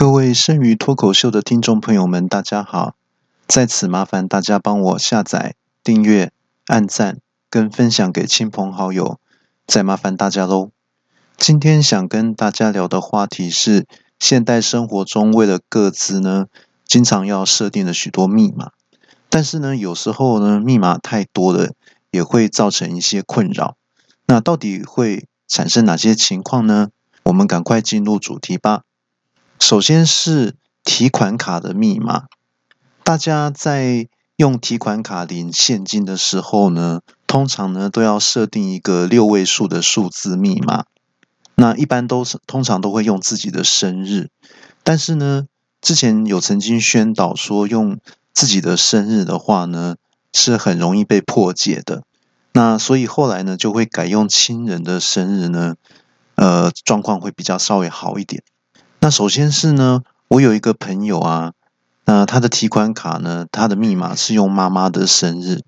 各位剩余脱口秀的听众朋友们，大家好！在此麻烦大家帮我下载、订阅、按赞跟分享给亲朋好友，再麻烦大家喽。今天想跟大家聊的话题是，现代生活中为了各自呢，经常要设定了许多密码，但是呢，有时候呢，密码太多了，也会造成一些困扰。那到底会产生哪些情况呢？我们赶快进入主题吧。首先是提款卡的密码，大家在用提款卡领现金的时候呢，通常呢都要设定一个六位数的数字密码。那一般都是通常都会用自己的生日，但是呢，之前有曾经宣导说用自己的生日的话呢，是很容易被破解的。那所以后来呢，就会改用亲人的生日呢，呃，状况会比较稍微好一点。那首先是呢，我有一个朋友啊，那他的提款卡呢，他的密码是用妈妈的生日。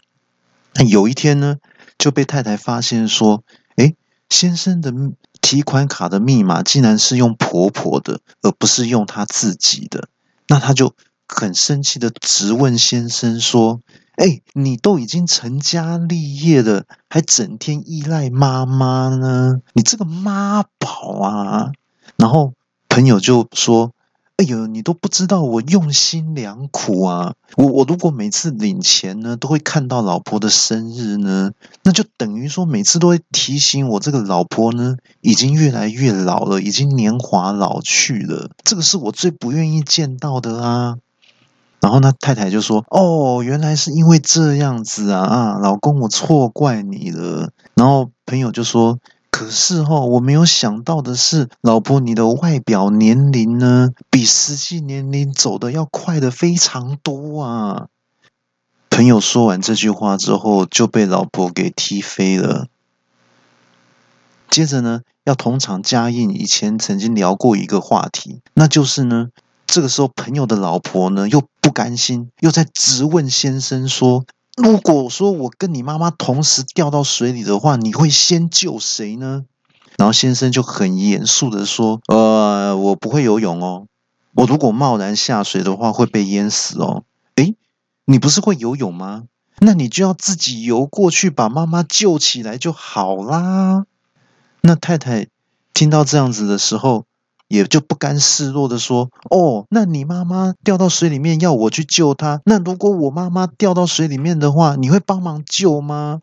那有一天呢，就被太太发现说，哎，先生的提款卡的密码竟然是用婆婆的，而不是用他自己的。那他就很生气的质问先生说，哎，你都已经成家立业了，还整天依赖妈妈呢？你这个妈宝啊！然后。朋友就说：“哎呦，你都不知道我用心良苦啊！我我如果每次领钱呢，都会看到老婆的生日呢，那就等于说每次都会提醒我这个老婆呢，已经越来越老了，已经年华老去了。这个是我最不愿意见到的啊！”然后呢，太太就说：“哦，原来是因为这样子啊！啊，老公，我错怪你了。”然后朋友就说。可是哈，我没有想到的是，老婆，你的外表年龄呢，比实际年龄走的要快的非常多啊！朋友说完这句话之后，就被老婆给踢飞了。接着呢，要同场加印以前曾经聊过一个话题，那就是呢，这个时候朋友的老婆呢，又不甘心，又在质问先生说。如果说我跟你妈妈同时掉到水里的话，你会先救谁呢？然后先生就很严肃的说：“呃，我不会游泳哦，我如果贸然下水的话会被淹死哦。”诶，你不是会游泳吗？那你就要自己游过去把妈妈救起来就好啦。那太太听到这样子的时候。也就不甘示弱的说：“哦，那你妈妈掉到水里面，要我去救她。那如果我妈妈掉到水里面的话，你会帮忙救吗？”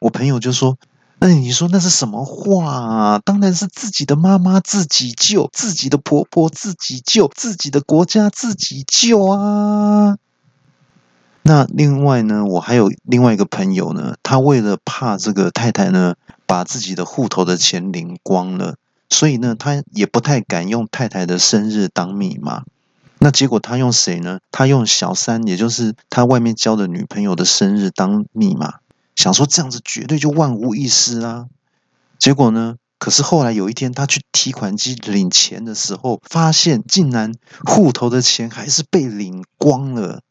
我朋友就说：“那你说那是什么话啊？当然是自己的妈妈自己救，自己的婆婆自己救，自己的国家自己救啊。”那另外呢，我还有另外一个朋友呢，他为了怕这个太太呢，把自己的户头的钱领光了。所以呢，他也不太敢用太太的生日当密码。那结果他用谁呢？他用小三，也就是他外面交的女朋友的生日当密码，想说这样子绝对就万无一失啊。结果呢，可是后来有一天他去提款机领钱的时候，发现竟然户头的钱还是被领光了。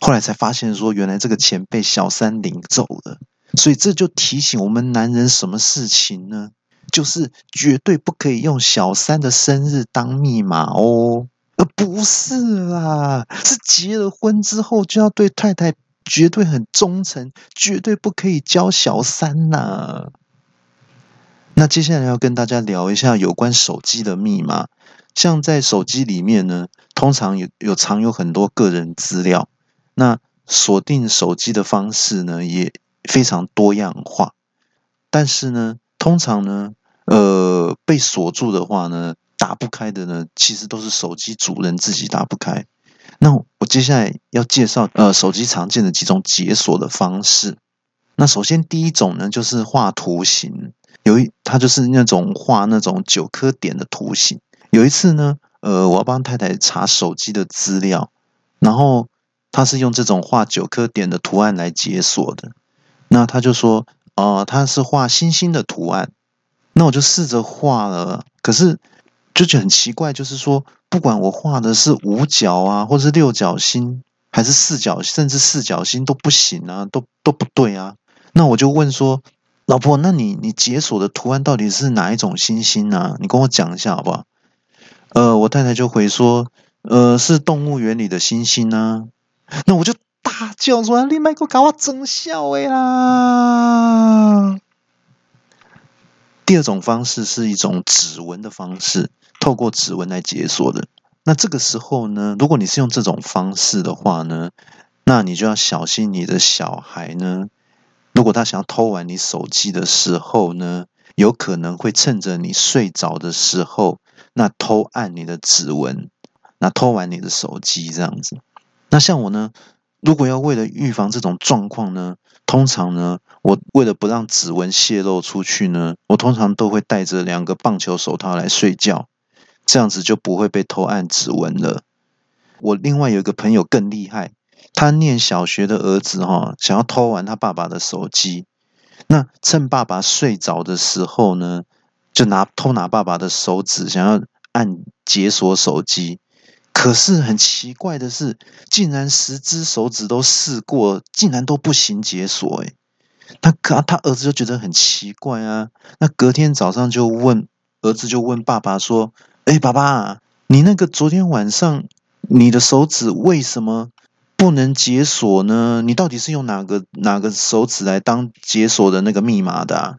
后来才发现说，原来这个钱被小三领走了。所以这就提醒我们男人什么事情呢？就是绝对不可以用小三的生日当密码哦，呃，不是啦，是结了婚之后就要对太太绝对很忠诚，绝对不可以交小三呐。那接下来要跟大家聊一下有关手机的密码，像在手机里面呢，通常有有藏有很多个人资料，那锁定手机的方式呢也非常多样化，但是呢，通常呢。呃，被锁住的话呢，打不开的呢，其实都是手机主人自己打不开。那我接下来要介绍呃，手机常见的几种解锁的方式。那首先第一种呢，就是画图形，有一它就是那种画那种九颗点的图形。有一次呢，呃，我要帮太太查手机的资料，然后他是用这种画九颗点的图案来解锁的。那他就说，哦，他是画星星的图案。那我就试着画了，可是就觉得很奇怪，就是说，不管我画的是五角啊，或者是六角星，还是四角，甚至四角星都不行啊，都都不对啊。那我就问说，老婆，那你你解锁的图案到底是哪一种星星呢？你跟我讲一下好不好？呃，我太太就回说，呃，是动物园里的星星呢。那我就大叫说：“你麦克搞我真笑诶啦！”第二种方式是一种指纹的方式，透过指纹来解锁的。那这个时候呢，如果你是用这种方式的话呢，那你就要小心你的小孩呢。如果他想要偷玩你手机的时候呢，有可能会趁着你睡着的时候，那偷按你的指纹，那偷玩你的手机这样子。那像我呢，如果要为了预防这种状况呢，通常呢，我为了不让指纹泄露出去呢，我通常都会戴着两个棒球手套来睡觉，这样子就不会被偷按指纹了。我另外有一个朋友更厉害，他念小学的儿子哈，想要偷玩他爸爸的手机，那趁爸爸睡着的时候呢，就拿偷拿爸爸的手指，想要按解锁手机。可是很奇怪的是，竟然十只手指都试过，竟然都不行解锁。诶他可他儿子就觉得很奇怪啊。那隔天早上就问儿子，就问爸爸说：“哎，爸爸，你那个昨天晚上你的手指为什么不能解锁呢？你到底是用哪个哪个手指来当解锁的那个密码的？”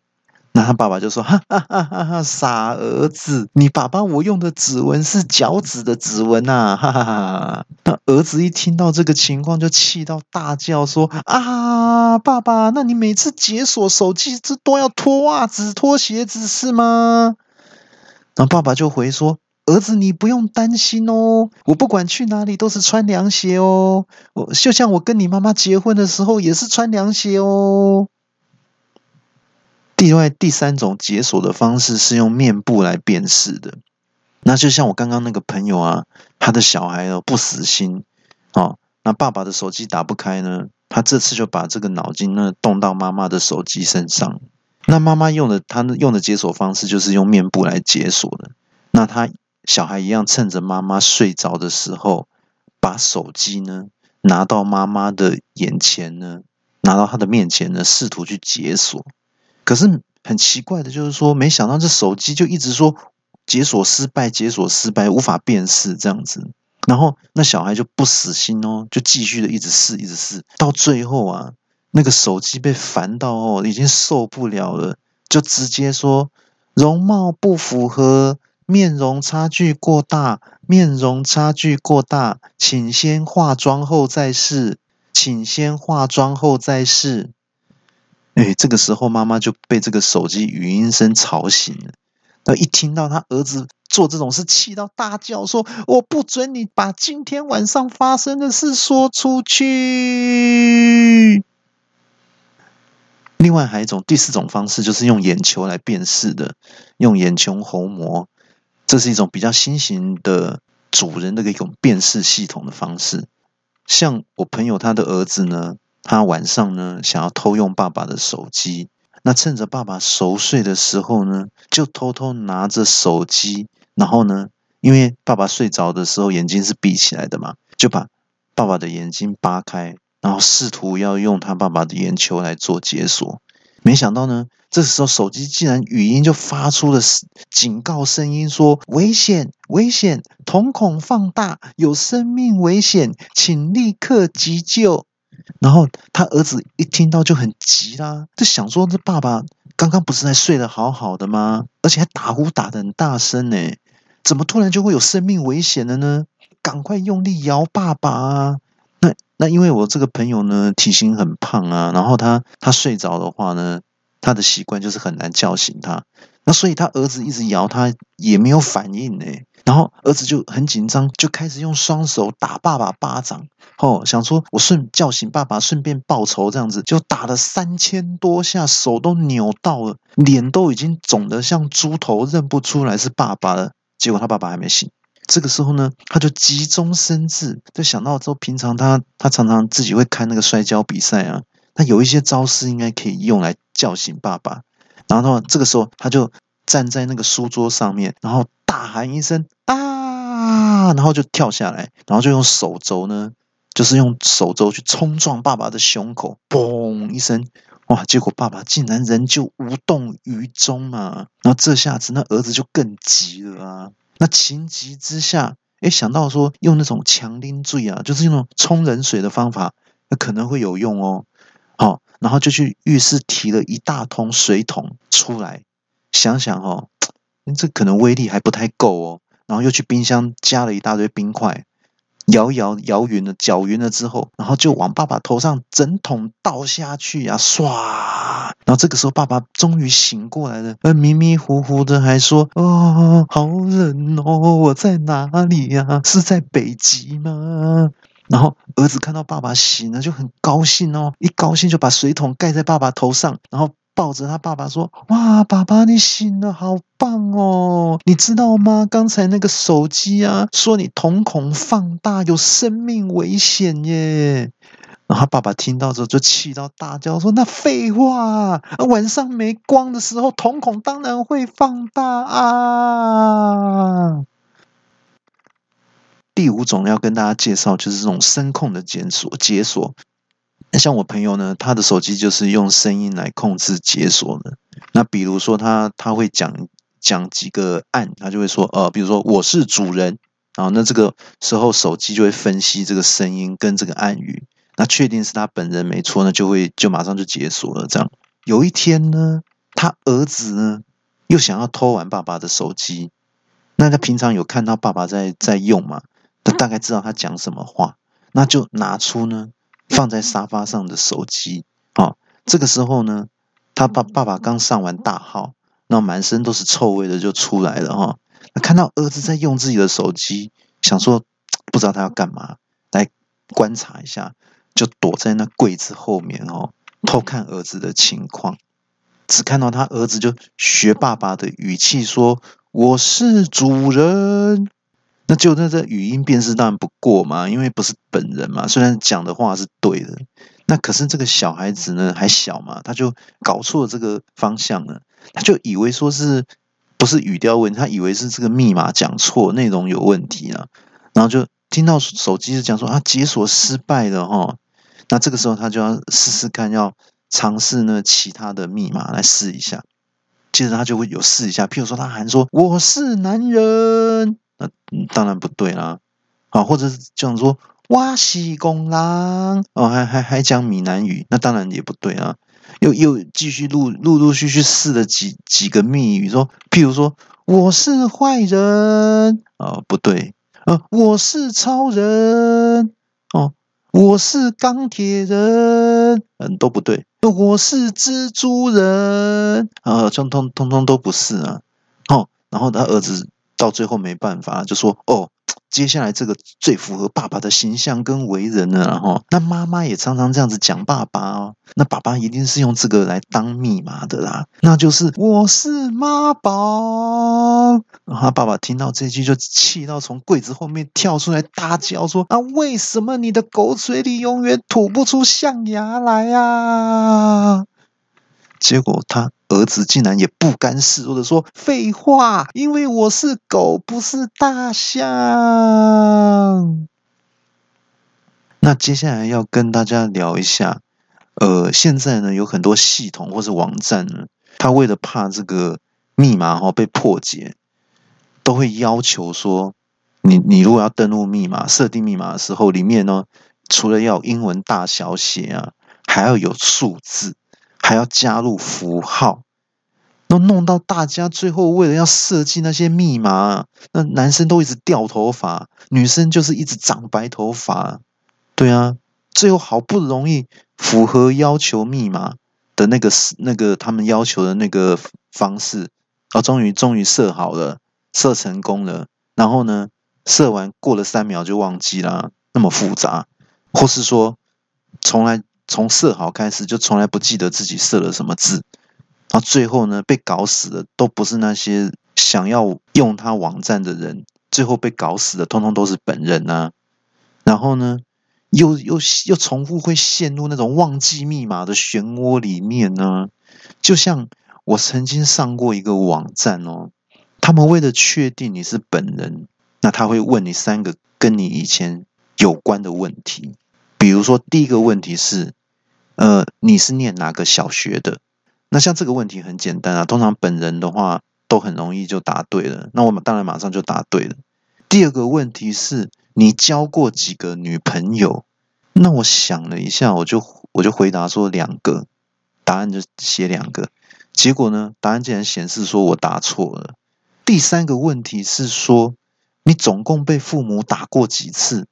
那他爸爸就说：“哈哈哈哈哈，傻儿子，你爸爸我用的指纹是脚趾的指纹呐！”哈哈哈。那儿子一听到这个情况，就气到大叫说：“啊，爸爸，那你每次解锁手机这都要脱袜子、脱鞋子是吗？”然后爸爸就回说：“儿子，你不用担心哦，我不管去哪里都是穿凉鞋哦，我就像我跟你妈妈结婚的时候也是穿凉鞋哦。”另外，第三种解锁的方式是用面部来辨识的。那就像我刚刚那个朋友啊，他的小孩哦不死心哦，那爸爸的手机打不开呢，他这次就把这个脑筋呢动到妈妈的手机身上。那妈妈用的他用的解锁方式就是用面部来解锁的。那他小孩一样趁着妈妈睡着的时候，把手机呢拿到妈妈的眼前呢，拿到他的面前呢，试图去解锁。可是很奇怪的，就是说，没想到这手机就一直说解锁失败，解锁失败，无法辨识这样子。然后那小孩就不死心哦，就继续的一直试，一直试。到最后啊，那个手机被烦到哦，已经受不了了，就直接说容貌不符合，面容差距过大，面容差距过大，请先化妆后再试，请先化妆后再试。哎，这个时候妈妈就被这个手机语音声吵醒了。那一听到他儿子做这种事，气到大叫说：“我不准你把今天晚上发生的事说出去。”另外还有一种第四种方式，就是用眼球来辨识的，用眼球虹膜，这是一种比较新型的主人的一种辨识系统的方式。像我朋友他的儿子呢。他晚上呢，想要偷用爸爸的手机，那趁着爸爸熟睡的时候呢，就偷偷拿着手机，然后呢，因为爸爸睡着的时候眼睛是闭起来的嘛，就把爸爸的眼睛扒开，然后试图要用他爸爸的眼球来做解锁。没想到呢，这时候手机竟然语音就发出了警告声音，说：“危险，危险，瞳孔放大，有生命危险，请立刻急救。”然后他儿子一听到就很急啦，就想说：“这爸爸刚刚不是在睡得好好的吗？而且还打呼打得很大声呢，怎么突然就会有生命危险了呢？赶快用力摇爸爸啊！那那因为我这个朋友呢体型很胖啊，然后他他睡着的话呢，他的习惯就是很难叫醒他，那所以他儿子一直摇他也没有反应呢。”然后儿子就很紧张，就开始用双手打爸爸巴掌，哦，想说我顺叫醒爸爸，顺便报仇，这样子就打了三千多下，手都扭到了，脸都已经肿得像猪头，认不出来是爸爸了。结果他爸爸还没醒，这个时候呢，他就急中生智，就想到说，平常他他常常自己会看那个摔跤比赛啊，他有一些招式应该可以用来叫醒爸爸。然后这个时候他就站在那个书桌上面，然后。大喊一声啊，然后就跳下来，然后就用手肘呢，就是用手肘去冲撞爸爸的胸口，嘣一声，哇！结果爸爸竟然仍旧无动于衷啊！然后这下子那儿子就更急了啊，那情急之下，哎，想到说用那种强拎坠啊，就是用那种冲冷水的方法，那可能会有用哦。好，然后就去浴室提了一大桶水桶出来，想想哦，这可能威力还不太够哦。然后又去冰箱加了一大堆冰块。摇摇摇匀了，搅匀了之后，然后就往爸爸头上整桶倒下去呀，唰！然后这个时候，爸爸终于醒过来了，呃，迷迷糊糊的还说：“哦，好冷哦，我在哪里呀？是在北极吗？”然后儿子看到爸爸醒了，就很高兴哦，一高兴就把水桶盖在爸爸头上，然后。抱着他爸爸说：“哇，爸爸你醒了，好棒哦！你知道吗？刚才那个手机啊，说你瞳孔放大有生命危险耶。”然后爸爸听到之后就气到大叫说：“那废话，晚上没光的时候，瞳孔当然会放大啊！”第五种要跟大家介绍就是这种声控的解锁解锁。那像我朋友呢，他的手机就是用声音来控制解锁的。那比如说他他会讲讲几个按，他就会说呃，比如说我是主人，然后那这个时候手机就会分析这个声音跟这个暗语，那确定是他本人没错，那就会就马上就解锁了。这样有一天呢，他儿子呢又想要偷玩爸爸的手机，那他平常有看到爸爸在在用嘛，大概知道他讲什么话，那就拿出呢。放在沙发上的手机，啊，这个时候呢，他爸爸爸刚上完大号，那满身都是臭味的就出来了哈。看到儿子在用自己的手机，想说不知道他要干嘛，来观察一下，就躲在那柜子后面哦，偷看儿子的情况。只看到他儿子就学爸爸的语气说：“我是主人。”那就那这语音辨识当然不过嘛，因为不是本人嘛。虽然讲的话是对的，那可是这个小孩子呢还小嘛，他就搞错这个方向了，他就以为说是不是语调问题，他以为是这个密码讲错，内容有问题啊。然后就听到手机就讲说啊解锁失败了哈，那这个时候他就要试试看，要尝试呢其他的密码来试一下。接着他就会有试一下，譬如说他喊说我是男人。那当然不对啦，啊，或者是讲说哇西公狼哦，还还还讲闽南语，那当然也不对啊。又又继续陆陆陆续续试了几几个密语，说譬如说我是坏人啊，不对，呃，我是超人哦，我是钢铁人，嗯，都不对，我是蜘蛛人啊，通通通通都不是啊。哦，然后他儿子。到最后没办法，就说哦，接下来这个最符合爸爸的形象跟为人了，然后那妈妈也常常这样子讲爸爸哦，那爸爸一定是用这个来当密码的啦，那就是我是妈宝。然后爸爸听到这句就气到从柜子后面跳出来大叫说啊，为什么你的狗嘴里永远吐不出象牙来呀？结果他。儿子竟然也不甘示弱的说：“废话，因为我是狗，不是大象。”那接下来要跟大家聊一下，呃，现在呢有很多系统或是网站呢，他为了怕这个密码哈被破解，都会要求说，你你如果要登录密码、设定密码的时候，里面呢除了要英文大小写啊，还要有数字。还要加入符号，那弄到大家最后为了要设计那些密码，那男生都一直掉头发，女生就是一直长白头发。对啊，最后好不容易符合要求密码的那个那个他们要求的那个方式，啊，终于终于设好了，设成功了。然后呢，设完过了三秒就忘记了，那么复杂，或是说从来。从设好开始，就从来不记得自己设了什么字，然后最后呢，被搞死的都不是那些想要用他网站的人，最后被搞死的通通都是本人呐。然后呢，又又又重复会陷入那种忘记密码的漩涡里面呢。就像我曾经上过一个网站哦，他们为了确定你是本人，那他会问你三个跟你以前有关的问题，比如说第一个问题是。呃，你是念哪个小学的？那像这个问题很简单啊。通常本人的话，都很容易就答对了。那我们当然马上就答对了。第二个问题是你交过几个女朋友？那我想了一下，我就我就回答说两个，答案就写两个。结果呢，答案竟然显示说我答错了。第三个问题是说你总共被父母打过几次？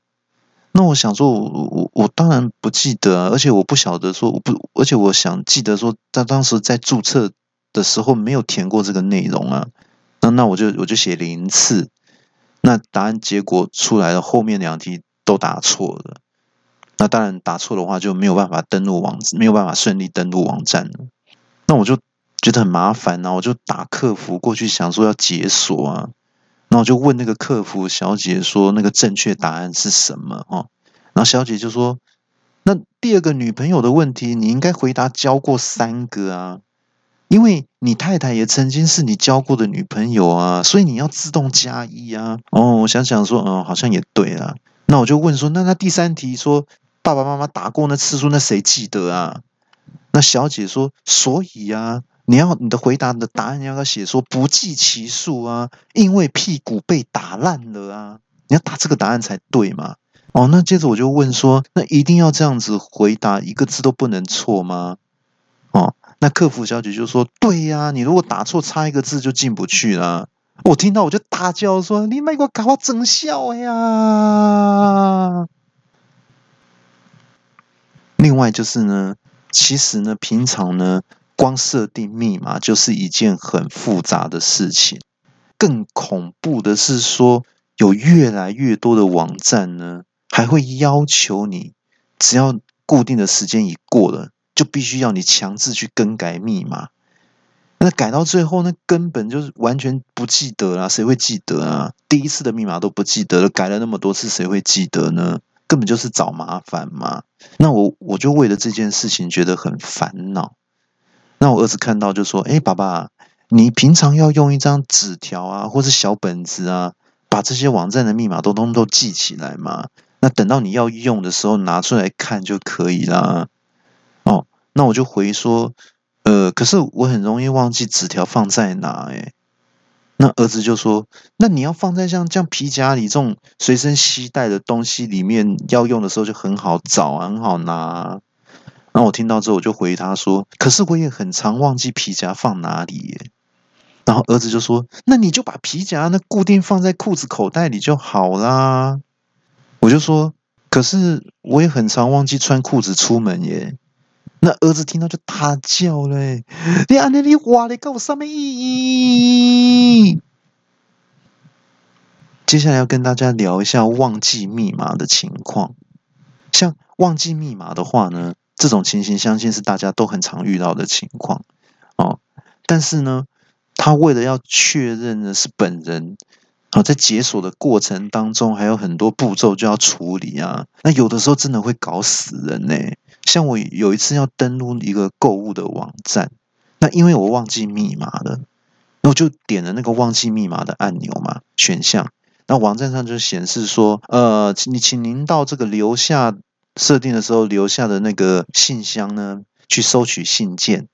那我想说，我我我当然不记得啊，而且我不晓得说我不，而且我想记得说他当时在注册的时候没有填过这个内容啊。那那我就我就写零次。那答案结果出来了，后面两题都答错了。那当然答错的话就没有办法登录网，没有办法顺利登录网站了。那我就觉得很麻烦啊，我就打客服过去想说要解锁啊。那我就问那个客服小姐说那个正确答案是什么哦？然后小姐就说，那第二个女朋友的问题你应该回答交过三个啊。因为你太太也曾经是你交过的女朋友啊，所以你要自动加一啊。哦，我想想说，嗯，好像也对啊。那我就问说，那那第三题说爸爸妈妈打过那次数，那谁记得啊？那小姐说，所以啊，你要你的回答的答案要要写说不计其数啊，因为屁股被打烂了啊，你要打这个答案才对嘛。哦，那接着我就问说，那一定要这样子回答，一个字都不能错吗？哦。那客服小姐就说：“对呀，你如果打错差一个字就进不去了。”我听到我就大叫说：“你卖我搞我整笑呀！”另外就是呢，其实呢，平常呢，光设定密码就是一件很复杂的事情。更恐怖的是说，有越来越多的网站呢，还会要求你，只要固定的时间一过了。就必须要你强制去更改密码，那改到最后，那根本就是完全不记得了，谁会记得啊？第一次的密码都不记得了，改了那么多次，谁会记得呢？根本就是找麻烦嘛。那我我就为了这件事情觉得很烦恼。那我儿子看到就说：“哎，爸爸，你平常要用一张纸条啊，或是小本子啊，把这些网站的密码都通都记起来嘛。那等到你要用的时候拿出来看就可以啦。”哦那我就回说，呃，可是我很容易忘记纸条放在哪，哎，那儿子就说，那你要放在像这样皮夹里这种随身携带的东西里面，要用的时候就很好找，很好拿。那我听到之后，我就回他说，可是我也很常忘记皮夹放哪里，耶。然后儿子就说，那你就把皮夹那固定放在裤子口袋里就好啦。我就说，可是我也很常忘记穿裤子出门耶。那儿子听到就大叫嘞！你安尼你话你有什么意义？接下来要跟大家聊一下忘记密码的情况。像忘记密码的话呢，这种情形相信是大家都很常遇到的情况哦。但是呢，他为了要确认的是本人，好在解锁的过程当中还有很多步骤就要处理啊。那有的时候真的会搞死人呢。像我有一次要登录一个购物的网站，那因为我忘记密码了，那我就点了那个忘记密码的按钮嘛选项，那网站上就显示说，呃，你请您到这个留下设定的时候留下的那个信箱呢，去收取信件。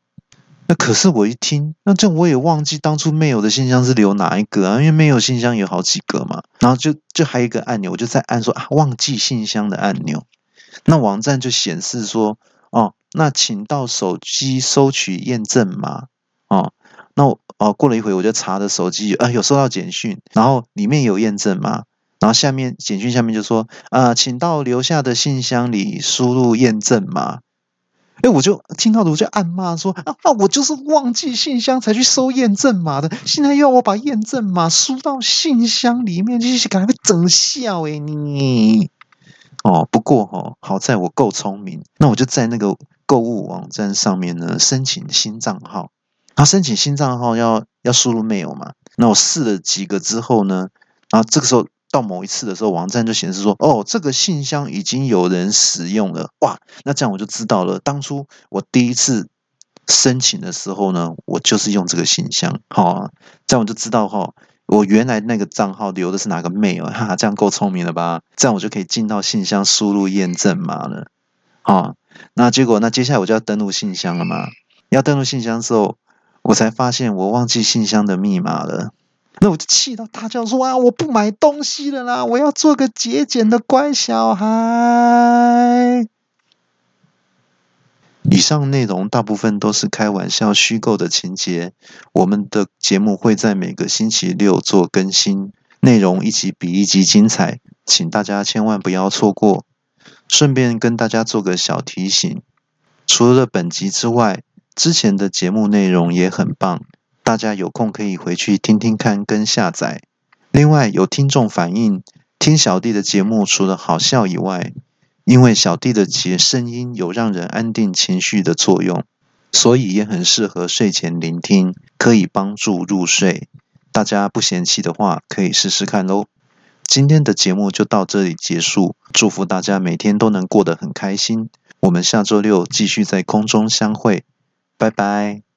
那可是我一听，那这我也忘记当初没有的信箱是留哪一个啊？因为没有信箱有好几个嘛，然后就就还有一个按钮，我就在按说啊，忘记信箱的按钮。那网站就显示说，哦，那请到手机收取验证码，哦，那我哦过了一会，我就查的手机，啊，有收到简讯，然后里面有验证码，然后下面简讯下面就说，啊，请到留下的信箱里输入验证码，哎，我就听到的我就暗骂说，啊，那我就是忘记信箱才去收验证码的，现在要我把验证码输到信箱里面，就是赶快整笑哎你。哦，不过哈，好在我够聪明，那我就在那个购物网站上面呢申请新账号。然后申请新账号要要输入 mail 嘛？那我试了几个之后呢，然后这个时候到某一次的时候，网站就显示说，哦，这个信箱已经有人使用了。哇，那这样我就知道了，当初我第一次申请的时候呢，我就是用这个信箱。好，这样我就知道哈。我原来那个账号留的是哪个 mail？哈哈，这样够聪明了吧？这样我就可以进到信箱输入验证码了。啊，那结果那接下来我就要登录信箱了嘛？要登录信箱的时候，我才发现我忘记信箱的密码了。那我就气到大叫说：“啊，我不买东西了啦！我要做个节俭的乖小孩。”以上内容大部分都是开玩笑、虚构的情节。我们的节目会在每个星期六做更新，内容一集比一集精彩，请大家千万不要错过。顺便跟大家做个小提醒：除了本集之外，之前的节目内容也很棒。大家有空可以回去听听看跟下载。另外，有听众反映，听小弟的节目除了好笑以外，因为小弟的节声音有让人安定情绪的作用，所以也很适合睡前聆听，可以帮助入睡。大家不嫌弃的话，可以试试看喽。今天的节目就到这里结束，祝福大家每天都能过得很开心。我们下周六继续在空中相会，拜拜。